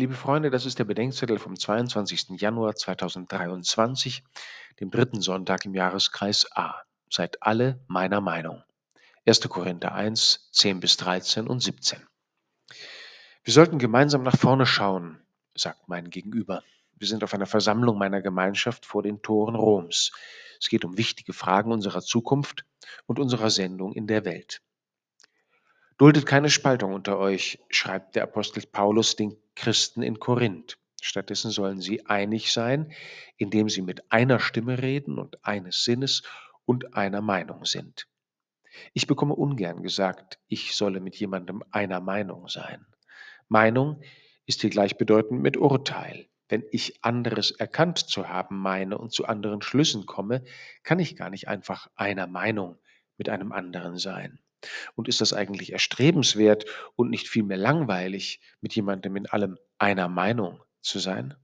Liebe Freunde, das ist der Bedenkzettel vom 22. Januar 2023, dem dritten Sonntag im Jahreskreis A. Seid alle meiner Meinung. 1. Korinther 1, 10 bis 13 und 17. Wir sollten gemeinsam nach vorne schauen, sagt mein Gegenüber. Wir sind auf einer Versammlung meiner Gemeinschaft vor den Toren Roms. Es geht um wichtige Fragen unserer Zukunft und unserer Sendung in der Welt. Duldet keine Spaltung unter euch, schreibt der Apostel Paulus den Christen in Korinth. Stattdessen sollen sie einig sein, indem sie mit einer Stimme reden und eines Sinnes und einer Meinung sind. Ich bekomme ungern gesagt, ich solle mit jemandem einer Meinung sein. Meinung ist hier gleichbedeutend mit Urteil. Wenn ich anderes erkannt zu haben meine und zu anderen Schlüssen komme, kann ich gar nicht einfach einer Meinung mit einem anderen sein. Und ist das eigentlich erstrebenswert und nicht vielmehr langweilig, mit jemandem in allem einer Meinung zu sein?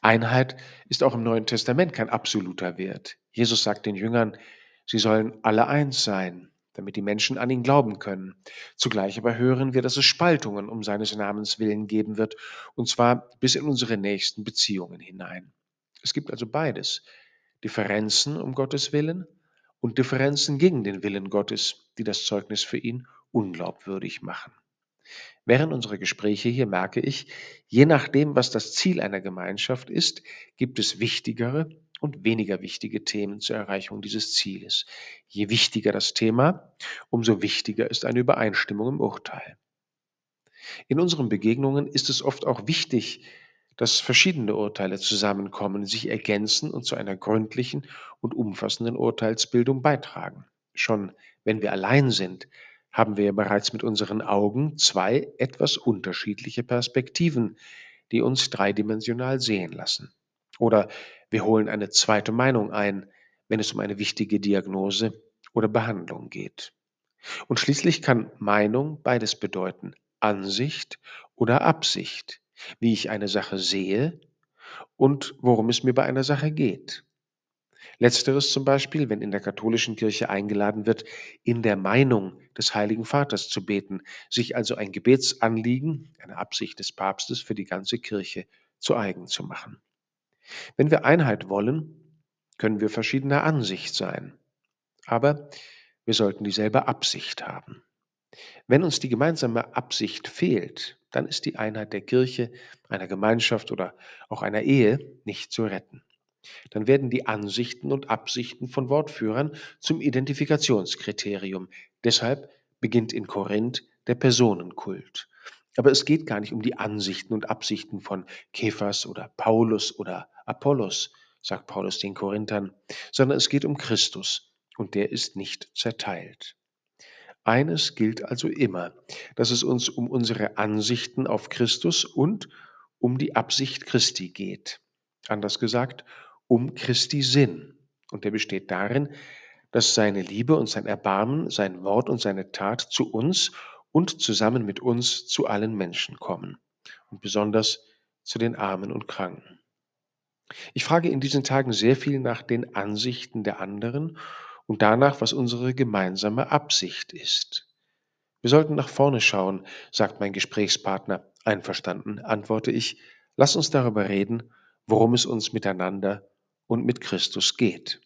Einheit ist auch im Neuen Testament kein absoluter Wert. Jesus sagt den Jüngern, sie sollen alle eins sein, damit die Menschen an ihn glauben können. Zugleich aber hören wir, dass es Spaltungen um seines Namens willen geben wird, und zwar bis in unsere nächsten Beziehungen hinein. Es gibt also beides. Differenzen um Gottes Willen und Differenzen gegen den Willen Gottes, die das Zeugnis für ihn unglaubwürdig machen. Während unserer Gespräche hier merke ich, je nachdem, was das Ziel einer Gemeinschaft ist, gibt es wichtigere und weniger wichtige Themen zur Erreichung dieses Zieles. Je wichtiger das Thema, umso wichtiger ist eine Übereinstimmung im Urteil. In unseren Begegnungen ist es oft auch wichtig, dass verschiedene Urteile zusammenkommen, sich ergänzen und zu einer gründlichen und umfassenden Urteilsbildung beitragen. Schon wenn wir allein sind, haben wir bereits mit unseren Augen zwei etwas unterschiedliche Perspektiven, die uns dreidimensional sehen lassen. Oder wir holen eine zweite Meinung ein, wenn es um eine wichtige Diagnose oder Behandlung geht. Und schließlich kann Meinung beides bedeuten, Ansicht oder Absicht wie ich eine Sache sehe und worum es mir bei einer Sache geht. Letzteres zum Beispiel, wenn in der katholischen Kirche eingeladen wird, in der Meinung des Heiligen Vaters zu beten, sich also ein Gebetsanliegen, eine Absicht des Papstes für die ganze Kirche zu eigen zu machen. Wenn wir Einheit wollen, können wir verschiedener Ansicht sein, aber wir sollten dieselbe Absicht haben. Wenn uns die gemeinsame Absicht fehlt, dann ist die Einheit der Kirche, einer Gemeinschaft oder auch einer Ehe nicht zu retten. Dann werden die Ansichten und Absichten von Wortführern zum Identifikationskriterium. Deshalb beginnt in Korinth der Personenkult. Aber es geht gar nicht um die Ansichten und Absichten von Kephas oder Paulus oder Apollos, sagt Paulus den Korinthern, sondern es geht um Christus und der ist nicht zerteilt. Eines gilt also immer, dass es uns um unsere Ansichten auf Christus und um die Absicht Christi geht. Anders gesagt, um Christi Sinn. Und der besteht darin, dass seine Liebe und sein Erbarmen, sein Wort und seine Tat zu uns und zusammen mit uns zu allen Menschen kommen. Und besonders zu den Armen und Kranken. Ich frage in diesen Tagen sehr viel nach den Ansichten der anderen und danach, was unsere gemeinsame Absicht ist. Wir sollten nach vorne schauen, sagt mein Gesprächspartner. Einverstanden, antworte ich. Lass uns darüber reden, worum es uns miteinander und mit Christus geht.